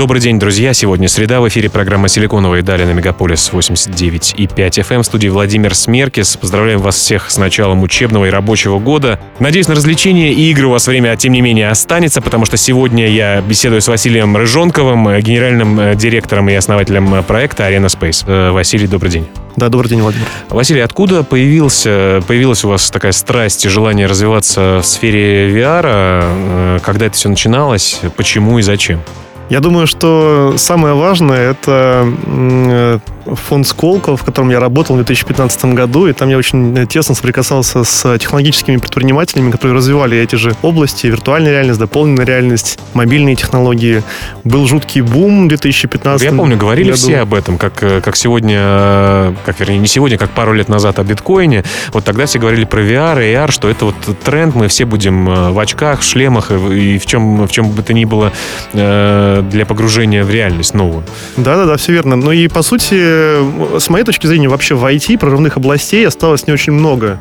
Добрый день, друзья. Сегодня среда. В эфире программа «Силиконовые дали» на Мегаполис 89 и 5 FM. В студии Владимир Смеркис. Поздравляем вас всех с началом учебного и рабочего года. Надеюсь, на развлечения и игры у вас время, тем не менее, останется, потому что сегодня я беседую с Василием Рыжонковым, генеральным э, директором и основателем э, проекта Arena Space. Э, Василий, добрый день. Да, добрый день, Владимир. Василий, откуда появился, появилась у вас такая страсть и желание развиваться в сфере VR? Когда это все начиналось? Почему и зачем? Я думаю, что самое важное это фонд Сколково, в котором я работал в 2015 году, и там я очень тесно соприкасался с технологическими предпринимателями, которые развивали эти же области, виртуальная реальность, дополненная реальность, мобильные технологии. Был жуткий бум в 2015 Я помню, говорили году. все об этом, как, как сегодня, как вернее, не сегодня, как пару лет назад о биткоине. Вот тогда все говорили про VR и AR, что это вот тренд, мы все будем э, в очках, в шлемах и в чем, в чем бы то ни было э, для погружения в реальность новую. Да-да-да, все верно. Ну и, по сути, с моей точки зрения, вообще в IT прорывных областей осталось не очень много.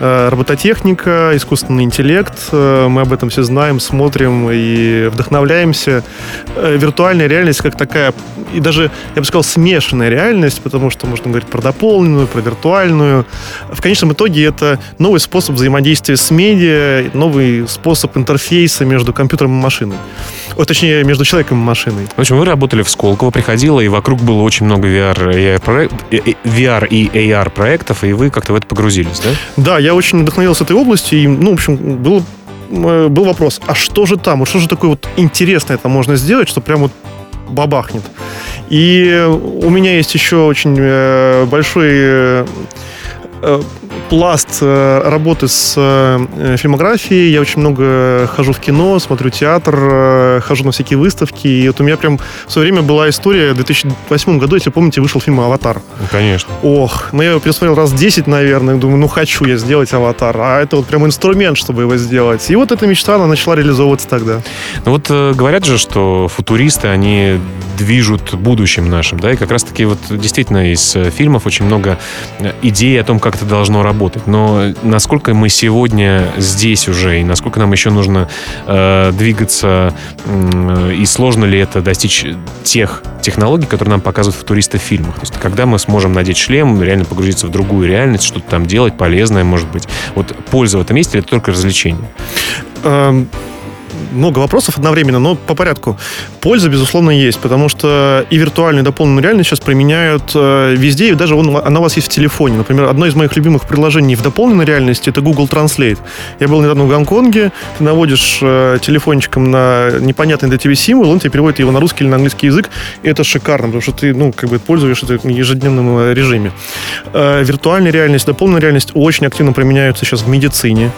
Э, робототехника, искусственный интеллект, э, мы об этом все знаем, смотрим и вдохновляемся. Э, виртуальная реальность как такая, и даже, я бы сказал, смешанная реальность, потому что можно говорить про дополненную, про виртуальную. В конечном итоге это новый способ взаимодействия с медиа, новый способ интерфейса между компьютером и машиной. О, точнее, между человеком и машиной. В общем, вы работали в Сколково, приходило, и вокруг было очень много VR и, VR и AR проектов, и вы как-то в это погрузились, да? Да, я очень вдохновился этой областью, и, ну, в общем, был, э, был вопрос, а что же там, вот что же такое вот интересное это можно сделать, что прям вот бабахнет. И у меня есть еще очень э, большой э, пласт э, работы с э, фильмографией. Я очень много хожу в кино, смотрю театр, э, хожу на всякие выставки. И вот у меня прям в свое время была история. В 2008 году, если помните, вышел фильм «Аватар». Ну, конечно. Ох, ну я его пересмотрел раз 10, наверное. Думаю, ну хочу я сделать «Аватар». А это вот прям инструмент, чтобы его сделать. И вот эта мечта, она начала реализовываться тогда. Ну вот говорят же, что футуристы, они движут будущим нашим, да, и как раз-таки вот действительно из фильмов очень много идей о том, как это должно работать. Но насколько мы сегодня здесь уже, и насколько нам еще нужно э, двигаться, э, и сложно ли это достичь тех технологий, которые нам показывают футуристы в фильмах. То есть, когда мы сможем надеть шлем, реально погрузиться в другую реальность, что-то там делать полезное, может быть. Вот польза в этом месте или это только развлечение? Эм, много вопросов одновременно, но по порядку. Польза, безусловно, есть, потому что и виртуальную, и дополненную реальность сейчас применяют э, везде, и даже он, она у вас есть в телефоне. Например, одно из моих любимых приложений в дополненной реальности — это Google Translate. Я был недавно в Гонконге, ты наводишь э, телефончиком на непонятный для тебя символ, он тебе переводит его на русский или на английский язык, и это шикарно, потому что ты, ну, как бы пользуешься это в ежедневном э, режиме. Э, виртуальная реальность, дополненная реальность очень активно применяются сейчас в медицине.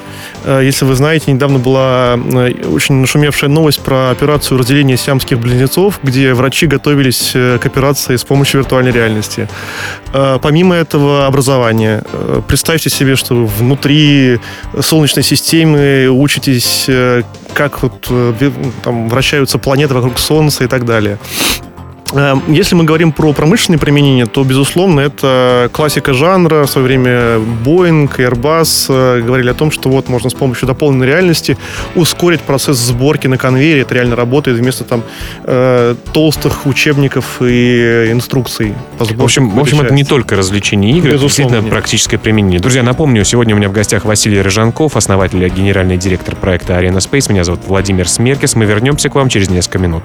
Э, если вы знаете, недавно была э, очень нашумевшая новость про операцию разделения сиамских близнецов, где врачи готовились э, к операции с помощью виртуальной реальности. Помимо этого образования, представьте себе, что внутри Солнечной системы учитесь, как вот, там, вращаются планеты вокруг Солнца и так далее. Эм, если мы говорим про промышленное применение, то, безусловно, это классика жанра. В свое время Boeing, Airbus э, говорили о том, что вот можно с помощью дополненной реальности ускорить процесс сборки на конвейере. Это реально работает вместо там э, толстых учебников и инструкций по сборке. В общем, в общем это не только развлечение игры, это действительно нет. практическое применение. Друзья, напомню, сегодня у меня в гостях Василий Рыжанков, основатель и генеральный директор проекта Arena Space. Меня зовут Владимир Смеркис. Мы вернемся к вам через несколько минут.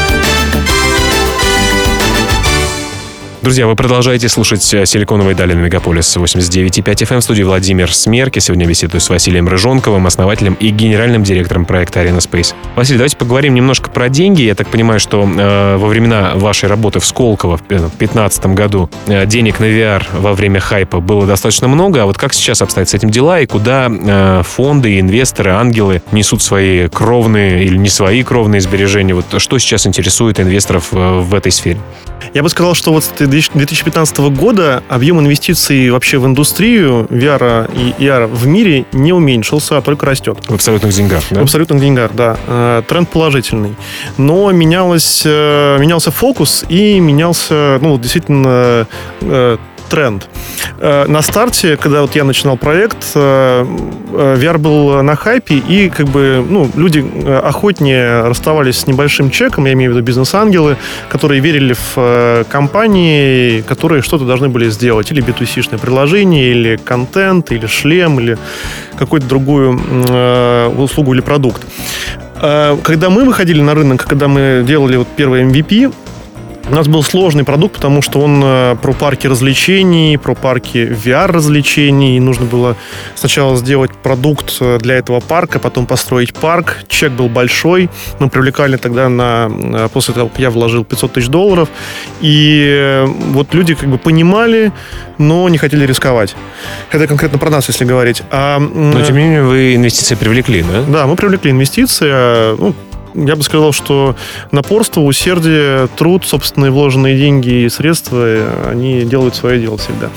Друзья, вы продолжаете слушать э, «Силиконовые дали» на Мегаполис 89.5 FM. В студии Владимир Смерки. Сегодня беседую с Василием Рыжонковым, основателем и генеральным директором проекта Arena Space. Василий, давайте поговорим немножко про деньги. Я так понимаю, что э, во времена вашей работы в Сколково в 2015 году э, денег на VR во время хайпа было достаточно много. А вот как сейчас обстоят с этим дела и куда э, фонды, инвесторы, ангелы несут свои кровные или не свои кровные сбережения? Вот что сейчас интересует инвесторов э, в этой сфере? Я бы сказал, что вот с 2015 года объем инвестиций вообще в индустрию VR и AR в мире не уменьшился, а только растет. В абсолютных деньгах, да? В абсолютных деньгах, да. Э, тренд положительный. Но менялось, э, менялся фокус и менялся, ну, действительно, э, тренд. Э, на старте, когда вот я начинал проект, э, э, VR был на хайпе, и как бы, ну, люди охотнее расставались с небольшим чеком, я имею в виду бизнес-ангелы, которые верили в компании, которые что-то должны были сделать, или B2C-шное приложение, или контент, или шлем, или какую-то другую услугу или продукт. Когда мы выходили на рынок, когда мы делали вот первый MVP, у нас был сложный продукт, потому что он э, про парки развлечений, про парки VR-развлечений. Нужно было сначала сделать продукт э, для этого парка, потом построить парк. Чек был большой. Мы привлекали тогда на... Э, после того, как я вложил 500 тысяч долларов. И вот люди как бы понимали, но не хотели рисковать. Это конкретно про нас, если говорить. А, но, тем не менее, вы инвестиции привлекли, да? Да, мы привлекли инвестиции. А, ну, я бы сказал, что напорство, усердие, труд, собственные вложенные деньги и средства, они делают свое дело всегда.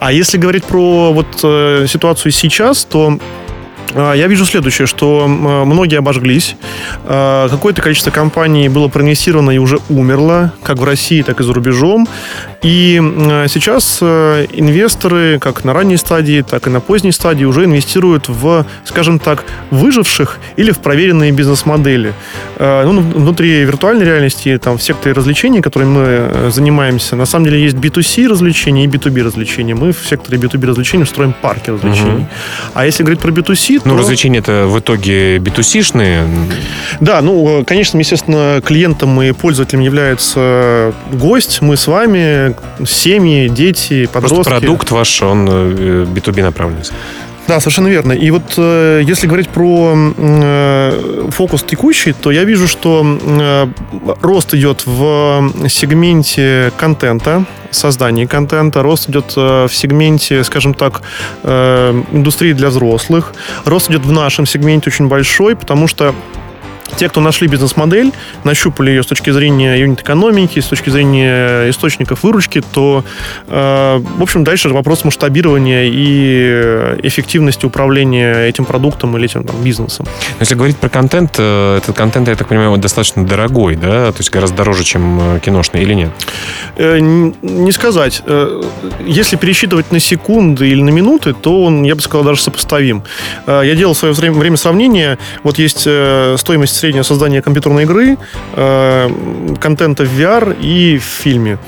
А если говорить про вот э, ситуацию сейчас, то я вижу следующее, что многие обожглись. А, какое-то количество компаний было проинвестировано и уже умерло, как в России, так и за рубежом. И сейчас э, инвесторы, как на ранней стадии, так и на поздней стадии, уже инвестируют в, скажем так, выживших или в проверенные бизнес-модели. А, ну, внутри виртуальной реальности, там, в секторе развлечений, которыми мы э, занимаемся, на самом деле есть B2C развлечения и B2B развлечения. Мы в секторе B2B развлечений строим парки развлечений. Угу. А если говорить про B2C, ну, развлечения это в итоге B2C-шные? Да, ну, конечно, естественно, клиентом и пользователем является гость, мы с вами, семьи, дети, подростки. Просто продукт ваш, он B2B э, направленный. Да, совершенно верно. И вот э, если говорить про э, фокус текущий, то я вижу, что э, рост идет в сегменте контента, создания контента, рост идет э, в сегменте, скажем так, э, индустрии для взрослых, рост идет в нашем сегменте очень большой, потому что те, кто нашли бизнес-модель, нащупали ее с точки зрения юнит-экономики, с точки зрения источников выручки, то, э, в общем, дальше вопрос масштабирования и эффективности управления этим продуктом или этим там, бизнесом. Если говорить про контент, э, этот контент, я так понимаю, достаточно дорогой, да? То есть гораздо дороже, чем э, киношный или нет? Э, не сказать. Э, если пересчитывать на секунды или на минуты, то он, я бы сказал, даже сопоставим. Я делал в свое время, время сравнения. Вот есть стоимость среднее создание компьютерной игры, э, контента в VR и в фильме.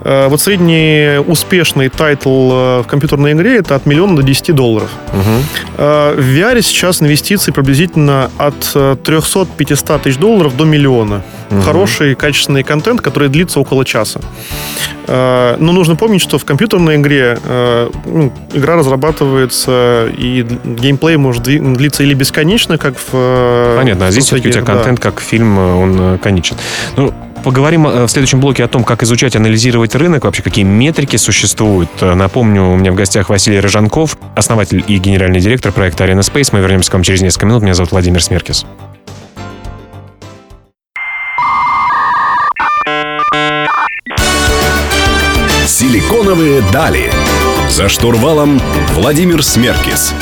Э, вот средний успешный title э, в компьютерной игре это от миллиона до 10 долларов. Угу. В VR сейчас инвестиции приблизительно от 300-500 тысяч долларов до миллиона. Угу. Хороший, качественный контент, который длится около часа. Э, но нужно помнить, что в компьютерной игре э, ну, игра разрабатывается и геймплей может длиться или бесконечно, как в... Э, Понятно, а здесь все-таки у тебя контент да. как фильм, он конечен. Ну, Поговорим в следующем блоке о том, как изучать, анализировать рынок, вообще какие метрики существуют. Напомню, у меня в гостях Василий Рыжанков, основатель и генеральный директор проекта Arena Space. Мы вернемся к вам через несколько минут. Меня зовут Владимир Смеркис. Силиконовые дали. За штурвалом Владимир Смеркис.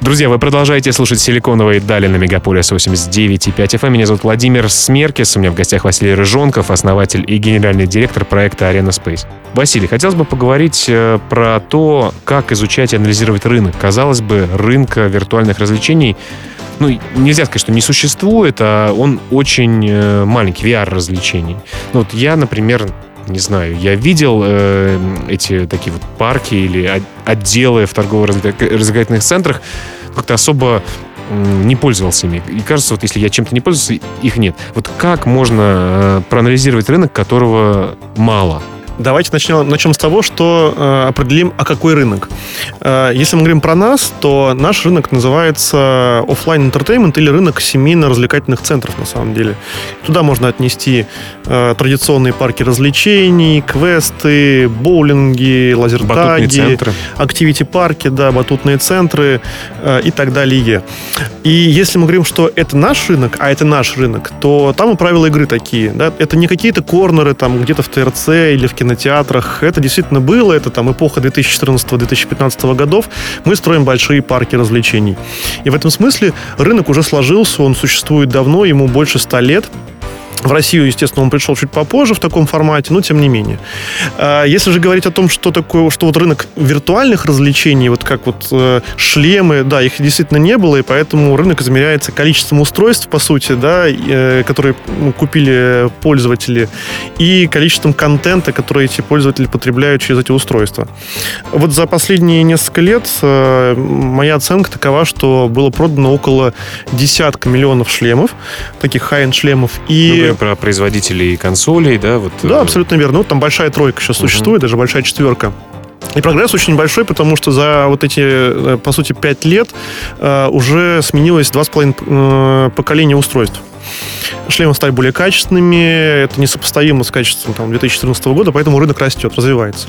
Друзья, вы продолжаете слушать «Силиконовые дали» на Мегаполис 89,5 FM. Меня зовут Владимир Смеркис. У меня в гостях Василий Рыжонков, основатель и генеральный директор проекта Arena Space. Василий, хотелось бы поговорить э, про то, как изучать и анализировать рынок. Казалось бы, рынка виртуальных развлечений ну, нельзя сказать, что не существует, а он очень э, маленький, VR-развлечений. Ну, вот я, например, не знаю, я видел э, эти такие вот парки или отделы в торгово-развлекательных центрах, как-то особо не пользовался ими. И кажется, вот если я чем-то не пользовался, их нет. Вот как можно э, проанализировать рынок, которого мало? Давайте начнем, начнем с того, что э, определим, а какой рынок. Э, если мы говорим про нас, то наш рынок называется офлайн entertainment или рынок семейно-развлекательных центров, на самом деле. Туда можно отнести э, традиционные парки развлечений, квесты, боулинги, лазертаги, активити-парки, да, батутные центры э, и так далее. И если мы говорим, что это наш рынок, а это наш рынок, то там и правила игры такие. Да? Это не какие-то корнеры там где-то в ТРЦ или в кино кинотеатрах. Это действительно было, это там эпоха 2014-2015 годов. Мы строим большие парки развлечений. И в этом смысле рынок уже сложился, он существует давно, ему больше ста лет. В Россию, естественно, он пришел чуть попозже в таком формате, но тем не менее. А, если же говорить о том, что такое, что вот рынок виртуальных развлечений, вот как вот э, шлемы, да, их действительно не было, и поэтому рынок измеряется количеством устройств, по сути, да, э, которые ну, купили пользователи, и количеством контента, который эти пользователи потребляют через эти устройства. Вот за последние несколько лет э, моя оценка такова, что было продано около десятка миллионов шлемов, таких high-end шлемов, и... Говорим про производителей консолей, да? Вот, да, э, абсолютно верно. Ну, там большая тройка сейчас угу. существует, даже большая четверка. И прогресс очень большой, потому что за вот эти, э, по сути, пять лет э, уже сменилось два с половиной э, поколения устройств. Шлемы стали более качественными, это несопоставимо с качеством там, 2014 года, поэтому рынок растет, развивается.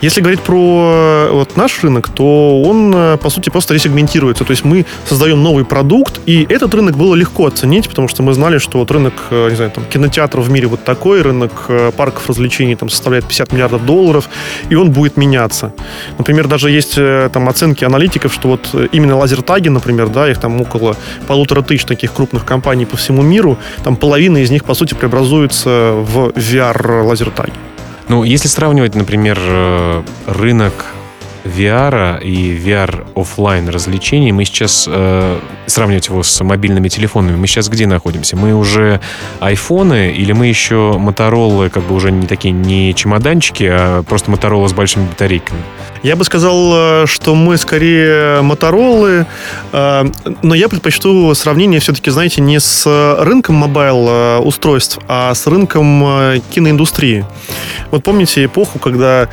Если говорить про вот, наш рынок, то он, э, по сути, просто ресегментируется. То есть мы создаем новый продукт, и этот рынок было легко оценить, потому что мы знали, что вот рынок, э, не знаю, там, кинотеатров в мире вот такой, рынок э, парков развлечений там составляет 50 миллиардов долларов, и он будет меняться. Например, даже есть там оценки аналитиков, что вот именно лазертаги, например, да, их там около полутора тысяч таких крупных компаний по всему миру, там половина из них, по сути, преобразуется в VR-лазертаги. Ну, если сравнивать, например, э, рынок VR и VR офлайн развлечений, мы сейчас э, сравнивать его с мобильными телефонами, мы сейчас где находимся? Мы уже айфоны или мы еще Моторолы, как бы уже не такие не чемоданчики, а просто Моторола с большими батарейками? Я бы сказал, э, что мы скорее Моторолы, э, но я предпочту сравнение все-таки, знаете, не с рынком mobile э, устройств, а с рынком киноиндустрии. Вот помните эпоху, когда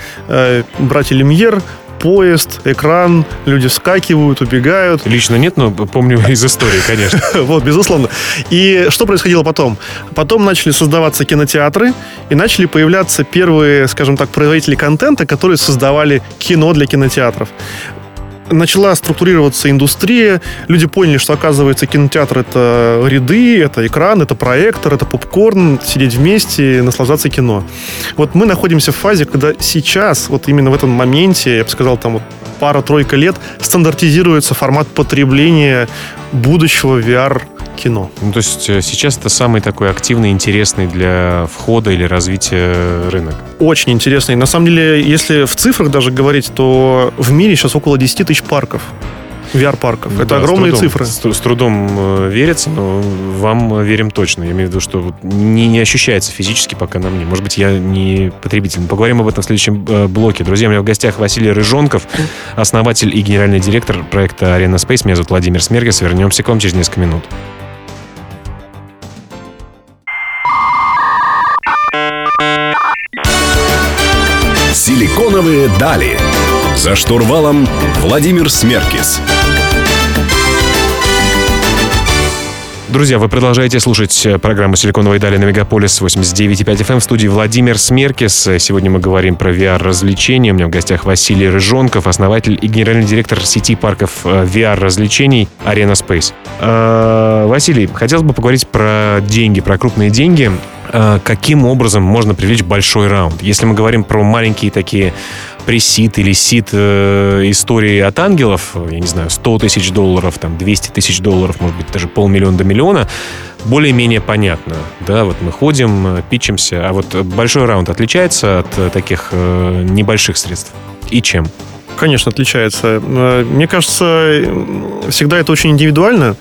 братья Люмьер поезд, экран, люди вскакивают, убегают. Лично нет, но помню из истории, конечно. Вот, безусловно. И что происходило потом? Потом начали создаваться кинотеатры, и начали появляться первые, скажем так, производители контента, которые создавали кино для кинотеатров начала структурироваться индустрия, люди поняли, что, оказывается, кинотеатр — это ряды, это экран, это проектор, это попкорн, сидеть вместе, наслаждаться кино. Вот мы находимся в фазе, когда сейчас, вот именно в этом моменте, я бы сказал, там вот пара-тройка лет, стандартизируется формат потребления будущего VR кино. Ну, то есть э, сейчас это самый такой активный, интересный для входа или развития рынок? Очень интересный. На самом деле, если в цифрах даже говорить, то в мире сейчас около 10 тысяч парков. VR-парков. Это да, огромные с трудом, цифры. С, с трудом э, верится, но вам верим точно. Я имею в виду, что не, не ощущается физически пока на мне. Может быть, я не потребитель. Мы поговорим об этом в следующем э, блоке. Друзья, у меня в гостях Василий Рыжонков, основатель и генеральный директор проекта Arena Space. Меня зовут Владимир Смергес. Вернемся к вам через несколько минут. Силиконовые дали. За штурвалом Владимир Смеркис. Друзья, вы продолжаете слушать э, программу «Силиконовые дали» на Мегаполис 89.5 FM эм в студии Владимир Смеркис. Сегодня мы говорим про VR-развлечения. У меня в гостях Василий Рыжонков, основатель и генеральный директор сети парков VR-развлечений э, Arena Space. Э, Василий, хотелось бы поговорить про деньги, про крупные деньги. Э, каким образом можно привлечь большой раунд. Если мы говорим про маленькие такие пресид или сид э, истории от ангелов, я не знаю, 100 тысяч долларов, там 200 тысяч долларов, может быть, даже полмиллиона до миллиона, более-менее понятно. Да, вот мы ходим, э, пичемся, а вот большой раунд отличается от э, таких э, небольших средств? И чем? Конечно, отличается. Мне кажется, всегда это очень индивидуально,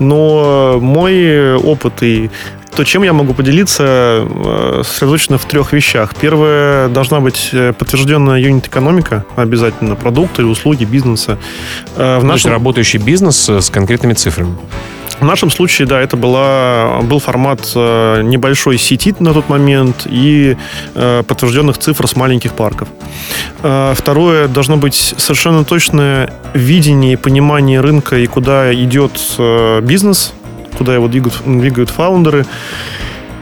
но мой опыт и то чем я могу поделиться э, сосредоточено в трех вещах. Первое, должна быть э, подтвержденная юнит-экономика обязательно, продукты, услуги, бизнеса. Э, в нашем... То есть работающий бизнес с конкретными цифрами. В нашем случае, да, это была, был формат небольшой сети на тот момент и подтвержденных цифр с маленьких парков. Второе, должно быть совершенно точное видение и понимание рынка и куда идет бизнес, куда его двигают, двигают фаундеры.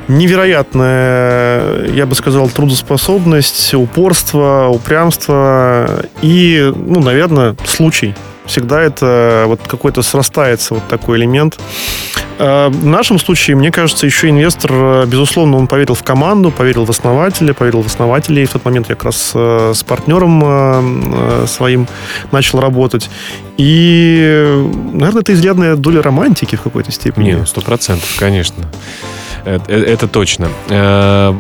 Невероятная, я бы сказал, трудоспособность, упорство, упрямство и, ну, наверное, случай. Всегда это вот какой-то срастается вот такой элемент. А, в нашем случае, мне кажется, еще инвестор, безусловно, он поверил в команду, поверил в основателя, поверил в основателей. В тот момент я как раз э, с партнером э, э, своим начал работать. И, наверное, это изрядная доля романтики в какой-то степени. Нет, сто процентов, конечно. Это, это точно.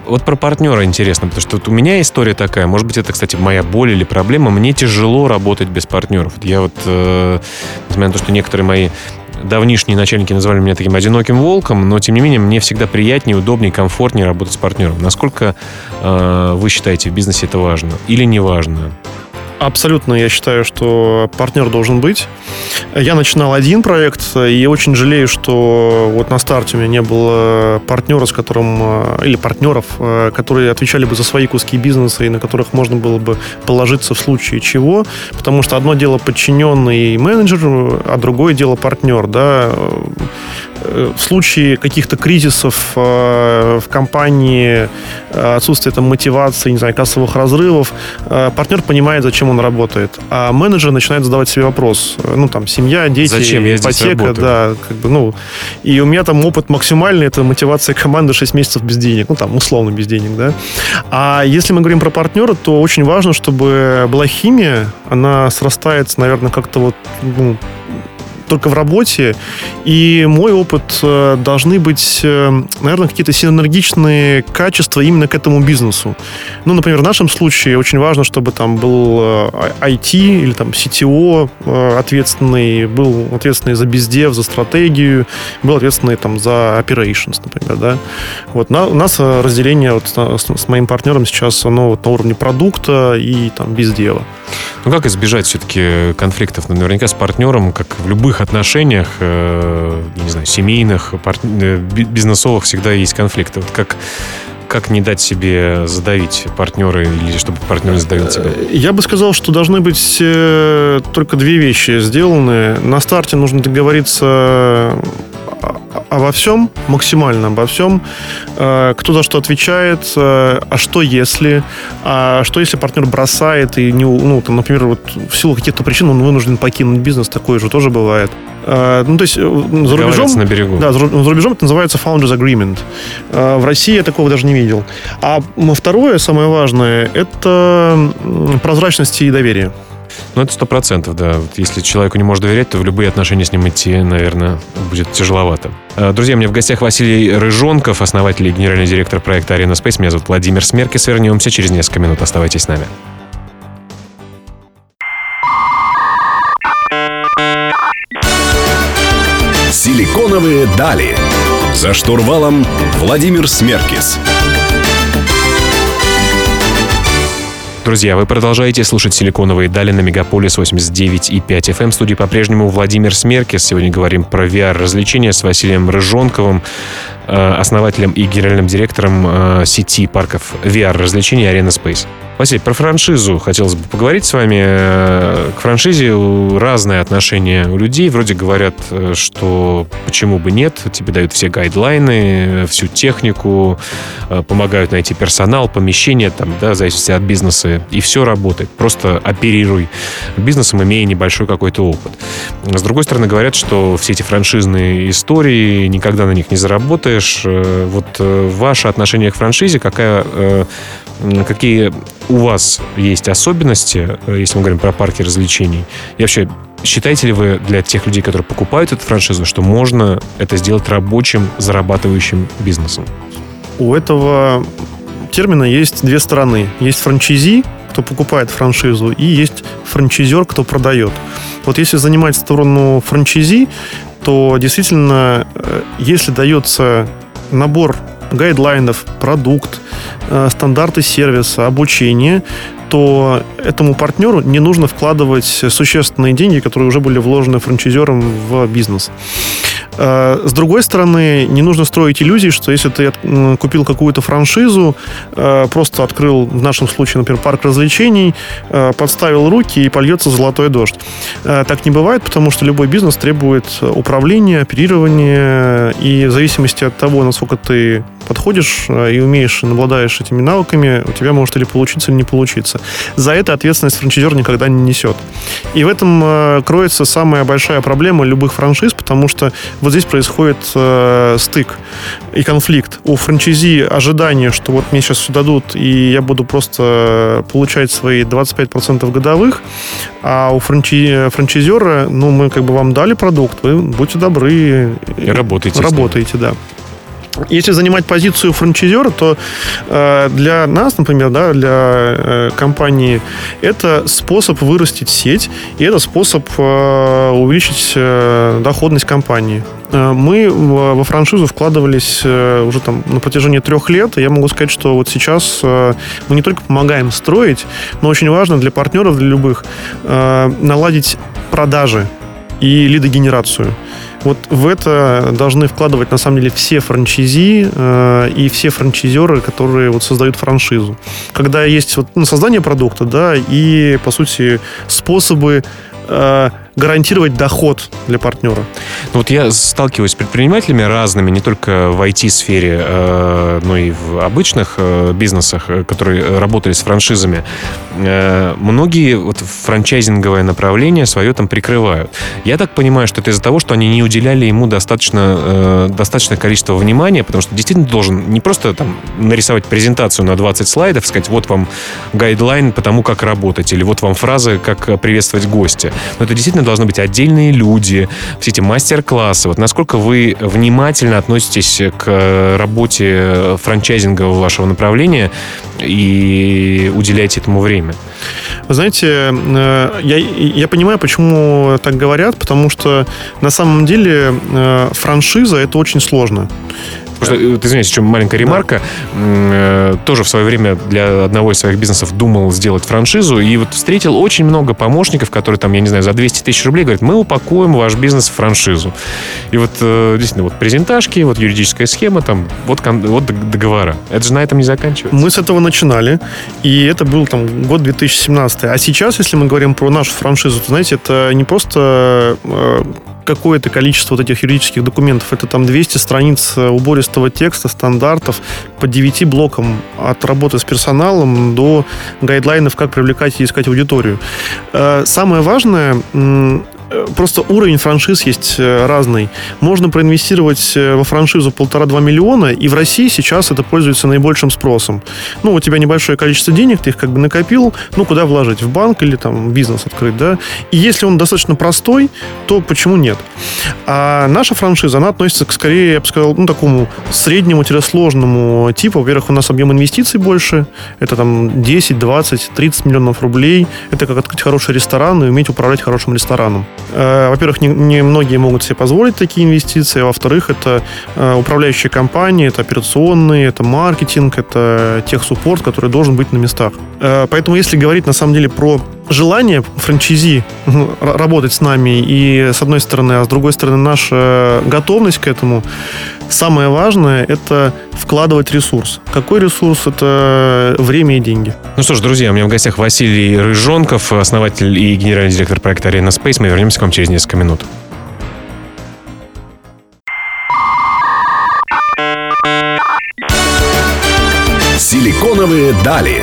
Вот про партнера интересно, потому что вот у меня история такая, может быть, это, кстати, моя боль или проблема, мне тяжело работать без партнеров. Я вот, несмотря на то, что некоторые мои давнишние начальники называли меня таким одиноким волком, но тем не менее мне всегда приятнее, удобнее, комфортнее работать с партнером. Насколько э, вы считаете в бизнесе это важно или не важно? Абсолютно, я считаю, что партнер должен быть. Я начинал один проект, и очень жалею, что вот на старте у меня не было партнера, с которым, э, или партнеров, э, которые отвечали бы за свои куски бизнеса и на которых можно было бы положиться в случае чего, потому что одно дело подчиненный менеджер, а другое дело партнер, да, Э, в случае каких-то кризисов в компании, э, отсутствия там мотивации, не знаю, кассовых разрывов, партнер понимает, зачем он работает, а менеджер начинает задавать себе вопрос, ну там семья, дети, зачем я ипотека, да, как бы, ну и у меня там опыт максимальный, это мотивация команды 6 месяцев без денег, ну там условно без денег, да. А если мы говорим про партнера, то очень важно, чтобы была химия, она срастается, наверное, как-то вот ну, только в работе. И мой опыт э, должны быть, э, наверное, какие-то синергичные качества именно к этому бизнесу. Ну, например, в нашем случае очень важно, чтобы там был IT э, или там CTO ответственный, был ответственный за бездев, за стратегию, был ответственный там за operations, например, да. Вот у нас разделение вот с моим партнером сейчас, оно вот на уровне продукта и там бездева. Ну, как избежать все-таки конфликтов? Ну, наверняка с партнером, как в любых отношениях, э, не знаю, семейных, пар... Э, бизнесовых, всегда есть конфликты. Вот как как не дать себе задавить партнеры или чтобы партнер не задавил тебя? Э, я бы сказал, что должны быть э, только две вещи сделаны. На старте нужно договориться обо всем, максимально обо всем, э, кто за что отвечает, э, а что если, а что если партнер бросает и, не, ну, там, например, вот в силу каких-то причин он вынужден покинуть бизнес, такое же тоже бывает. Э, ну, то есть за рубежом... на берегу. Да, за рубежом это называется Founders Agreement. В России я такого даже не видел. А второе, самое важное, это прозрачность и доверие. Ну, это сто процентов, да. Если человеку не может доверять, то в любые отношения с ним идти, наверное, будет тяжеловато. Э, друзья, у меня в гостях Василий Рыжонков, основатель и генеральный директор проекта Arena Space. Меня зовут Владимир Смеркис. Вернемся через несколько минут. Оставайтесь с нами. Силиконовые дали. За штурвалом Владимир Смеркис. Друзья, вы продолжаете слушать «Силиконовые дали» на Мегаполис 89,5 FM. Эм. В студии по-прежнему Владимир Смеркис. Сегодня говорим про VR-развлечения с Василием Рыжонковым, основателем и генеральным директором э, сети парков VR-развлечений Arena Space. Василий, про франшизу хотелось бы поговорить с вами. Э, к франшизе разное отношение у людей. Вроде говорят, э, что почему бы нет, тебе дают все гайдлайны, всю технику, э, помогают найти персонал, помещение, там, да, в зависимости от бизнеса, и все работает. Просто оперируй бизнесом, имея небольшой какой-то опыт. С другой стороны, говорят, что все эти франшизные истории, никогда на них не заработаешь. Вот ваше отношение к франшизе, какая какие у вас есть особенности, э, если мы говорим про парки развлечений? И вообще, считаете ли вы для тех людей, которые покупают эту франшизу, что можно это сделать рабочим, зарабатывающим бизнесом? У этого термина есть две стороны. Есть франчайзи, кто покупает франшизу, и есть франчайзер, кто продает. Вот если занимать сторону франчайзи, то действительно, э, если дается набор гайдлайнов, продукт, э, стандарты сервиса, обучение, то этому партнеру не нужно вкладывать существенные деньги, которые уже были вложены франчайзером в бизнес. Э, с другой стороны, не нужно строить иллюзии, что если ты купил какую-то франшизу, э, просто открыл, в нашем случае, например, парк развлечений, э, подставил руки и польется золотой дождь. Так не бывает, потому что любой бизнес требует управления, оперирования, и в зависимости от того, насколько ты подходишь и умеешь, и обладаешь этими навыками, у тебя может или получиться, или не получиться. За это ответственность франчайзер никогда не несет. И в этом кроется самая большая проблема любых франшиз, потому что вот здесь происходит э, стык и конфликт. У франчайзи ожидание, что вот мне сейчас все дадут, и я буду просто получать свои 25% годовых, а у франчи... франчайзера, ну, мы как бы вам дали продукт, вы будьте добры. И работайте. Работаете, да. Если занимать позицию франчайзера, то э, для нас, например, да, для э, компании, это способ вырастить сеть, и это способ э, увеличить доходность компании. Мы во франшизу вкладывались уже там на протяжении трех лет, и я могу сказать, что вот сейчас мы не только помогаем строить, но очень важно для партнеров, для любых, наладить продажи и лидогенерацию. Вот в это должны вкладывать, на самом деле, все франчайзи э, и все франчайзеры, которые вот создают франшизу. Когда есть вот, ну, создание продукта, да, и, по сути, способы э, гарантировать доход для партнера. Ну, вот я сталкиваюсь с предпринимателями разными, не только в IT-сфере, э, но и в обычных э, бизнесах, э, которые работали с франшизами. Многие вот франчайзинговое направление свое там прикрывают. Я так понимаю, что это из-за того, что они не уделяли ему достаточно, достаточное количество внимания, потому что действительно должен не просто там нарисовать презентацию на 20 слайдов, сказать, вот вам гайдлайн по тому, как работать, или вот вам фразы, как приветствовать гостя. Но это действительно должны быть отдельные люди, все эти мастер-классы. Вот насколько вы внимательно относитесь к работе франчайзингового вашего направления и уделяете этому время? Вы знаете, э, я, я понимаю, почему так говорят, потому что на самом деле э, франшиза это очень сложно. Просто, э, ты извиняюсь, еще маленькая ремарка. Да. Тоже в свое время для одного из своих бизнесов думал сделать франшизу, и вот встретил очень много помощников, которые там, я не знаю, за 200 тысяч рублей говорят, мы упакуем ваш бизнес в франшизу. И вот действительно, вот презентажки, вот юридическая схема, там, вот, вот договора. Это же на этом не заканчивается. Мы с этого начинали, и это был там год 2017. А сейчас, если мы говорим про нашу франшизу, то, знаете, это не просто какое-то количество вот этих юридических документов. Это там 200 страниц убористого текста, стандартов по 9 блокам от работы с персоналом до гайдлайнов, как привлекать и искать аудиторию. Э, самое важное Э, просто уровень франшиз есть э, разный. Можно проинвестировать э, во франшизу полтора-два миллиона, и в России сейчас это пользуется наибольшим спросом. Ну, у тебя небольшое количество денег, ты их как бы накопил, ну, куда вложить? В банк или там бизнес открыть, да? И если он достаточно простой, то почему нет? А наша франшиза, она относится к, скорее, я бы сказал, ну, такому среднему-сложному типу. Во-первых, у нас объем инвестиций больше. Это там 10, 20, 30 миллионов рублей. Это как открыть хороший ресторан и уметь управлять хорошим рестораном. Э, во-первых, не, многие могут себе позволить такие инвестиции, а во-вторых, это э, управляющие компании, это операционные, это маркетинг, это техсуппорт, который должен быть на местах. Э, поэтому, если говорить на самом деле про желание франчайзи ну, работать с нами и с одной стороны, а с другой стороны наша готовность к этому, самое важное это вкладывать ресурс. Какой ресурс? Это время и деньги. Ну что ж, друзья, у меня в гостях Василий Рыжонков, основатель и генеральный директор проекта Arena Space. Мы вернемся к вам через несколько минут. Силиконовые дали.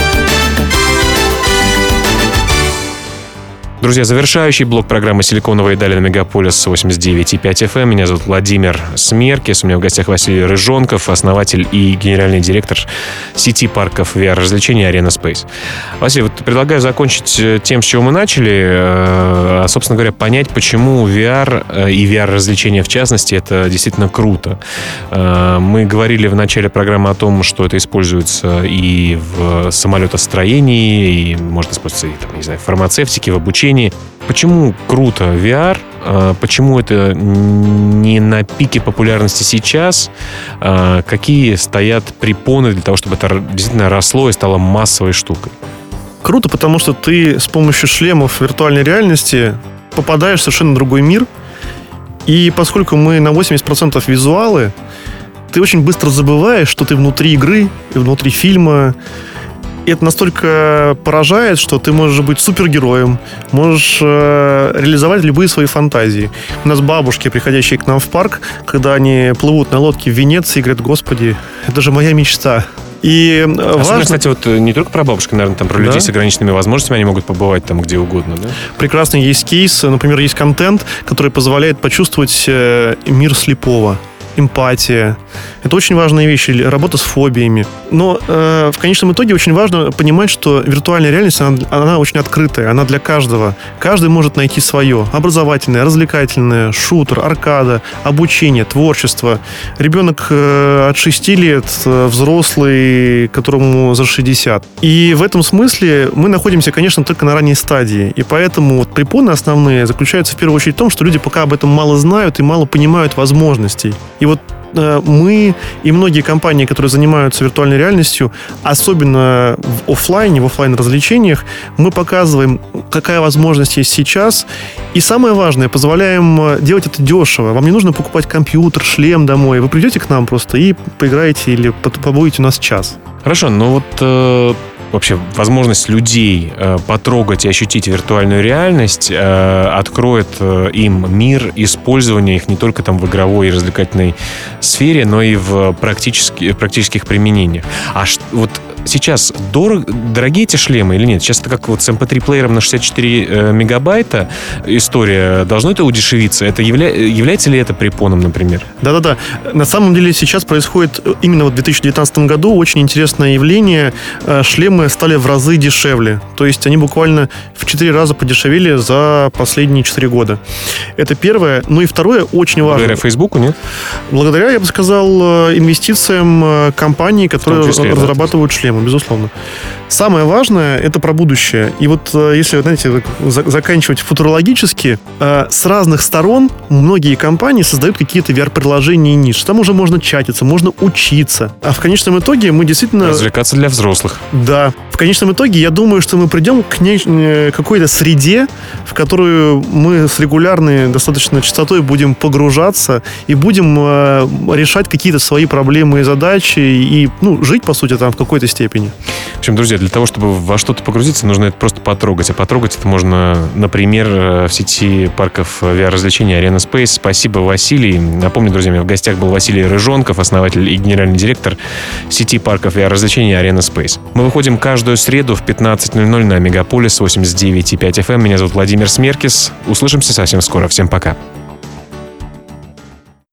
Друзья, завершающий блок программы «Силиконовые дали» на Мегаполис 89,5 FM. Меня зовут Владимир Смеркис. У меня в гостях Василий Рыжонков, основатель и генеральный директор сети парков VR-развлечений «Арена Space». Василий, вот предлагаю закончить э, тем, с чего мы начали. Э, а, собственно говоря, понять, почему VR э, и VR-развлечения в частности, это действительно круто. Мы говорили в начале программы о том, что это используется и в самолетостроении, и может использоваться и, там, не знаю, в фармацевтике, в обучении. Почему круто VR А почему это не на пике популярности сейчас? А какие стоят препоны для того, чтобы это действительно росло и стало массовой штукой? Круто, потому что ты с помощью шлемов виртуальной реальности попадаешь в совершенно другой мир. И поскольку мы на 80% визуалы, ты очень быстро забываешь, что ты внутри игры, внутри фильма. Это настолько поражает, что ты можешь быть супергероем, можешь э, реализовать любые свои фантазии. У нас бабушки, приходящие к нам в парк, когда они плывут на лодке в Венеции, говорят, господи, это же моя мечта. И э, Особенно, важно... кстати, вот э, не только про бабушек, наверное, там про Да. людей с ограниченными возможностями, они могут побывать там где угодно, да? прекрасный есть кейс, например, есть контент, который позволяет почувствовать э, мир слепого. Эмпатия. Это очень важные вещи. Работа с фобиями. Но э, в конечном итоге очень важно понимать, что виртуальная реальность, она, она очень открытая, она для каждого. Каждый может найти свое. Образовательное, развлекательное, шутер, аркада, обучение, творчество. Ребенок э, от 6 лет, э, взрослый, которому за 60. И в этом смысле мы находимся, конечно, только на ранней стадии. И поэтому вот препоны основные заключаются в первую очередь в том, что люди пока об этом мало знают и мало понимают возможностей. И вот э, мы и многие компании, которые занимаются виртуальной реальностью, особенно в офлайне, в офлайн развлечениях, мы показываем, какая возможность есть сейчас. И самое важное, позволяем э, делать это дешево. Вам не нужно покупать компьютер, шлем домой. Вы придете к нам просто и поиграете или побудете у нас час. Хорошо, но вот э, вообще возможность людей э, потрогать и ощутить виртуальную реальность э, откроет э, им мир использования их не только там в игровой и развлекательной сфере, но и в практически, практических применениях. А вот сейчас дорог, дорогие эти шлемы или нет? Сейчас это как вот с MP3-плеером на 64 э, мегабайта история. Должно это удешевиться? Это явля- является ли это препоном, например? Да-да-да. На самом деле сейчас происходит э, именно вот в 2019 году очень интересное явление. Э, Шлемы стали в разы дешевле. То есть они буквально в 4 раза подешевели за последние 4 года. Это первое. Ну и второе, очень важно. Благодаря Фейсбуку, нет? Благодаря, я бы сказал, инвестициям компаний, которые числе, да, разрабатывают шлемы, безусловно. Самое важное – это про будущее. И вот э, если, знаете, заканчивать футурологически, э, с разных сторон многие компании создают какие-то VR-приложения и ниш. Там уже можно чатиться, можно учиться. А в конечном итоге мы действительно... Развлекаться для взрослых. Да. В конечном итоге, я думаю, что мы придем к не- э, какой-то среде, в которую мы с регулярной достаточно частотой будем погружаться и будем решать какие-то свои проблемы и задачи и, ну, жить, по сути, там в какой-то степени. В общем, друзья, для того, чтобы во что-то погрузиться, нужно это просто потрогать. А потрогать это можно, например, э, в сети парков VR-развлечений Arena Space. Спасибо, Василий. Напомню, друзья, меня в гостях был Василий Рыжонков, основатель и генеральный директор сети парков VR-развлечений Arena Space. Мы выходим каждую среду в 15.00 на Мегаполис 89.5 FM. Меня зовут Владимир Смеркис. Услышимся совсем скоро. Всем пока.